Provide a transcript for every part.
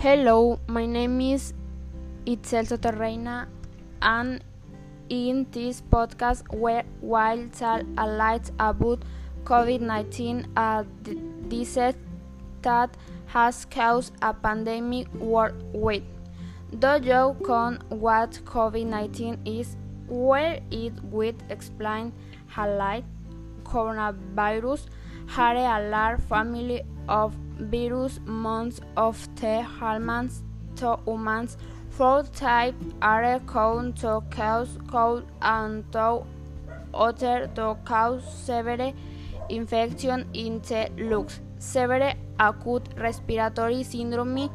Hello, my name is Itzel Soterreina, and in this podcast, where while tell a light about COVID-19, a disease that has caused a pandemic worldwide. Do you know what COVID-19 is? Where it will explain how light coronavirus had a large family of virus months of the humans to humans four type are known to cause cold and to other to cause severe infection in the lungs, severe acute respiratory syndrome,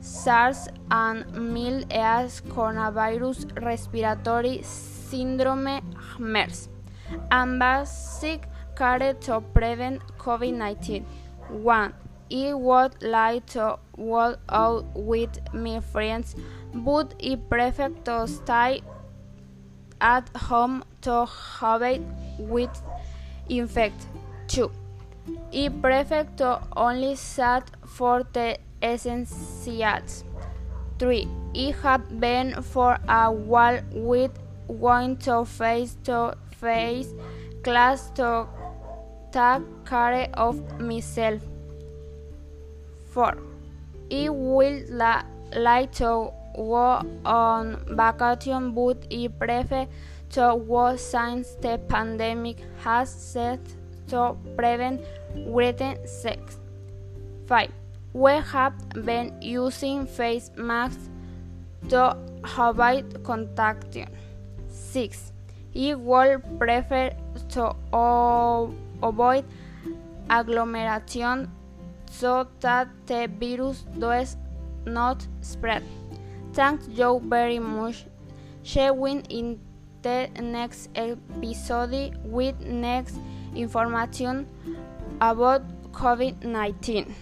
SARS and mild as coronavirus respiratory syndrome MERS, and basic care to prevent COVID-19. 1. I would like to walk out with my friends, but I prefer to stay at home to avoid with infect. 2. I prefer to only sit for the essentials. 3. I have been for a while with going to face to face class to take care of myself. 4. I will la like to go on vacation, but I prefer to go since the pandemic has set to prevent greater sex. 5. We have been using face masks to avoid contagion. 6. I would prefer to avoid agglomeration so that the virus does not spread. Thank you very much. Showing in the next episode with next information about COVID 19.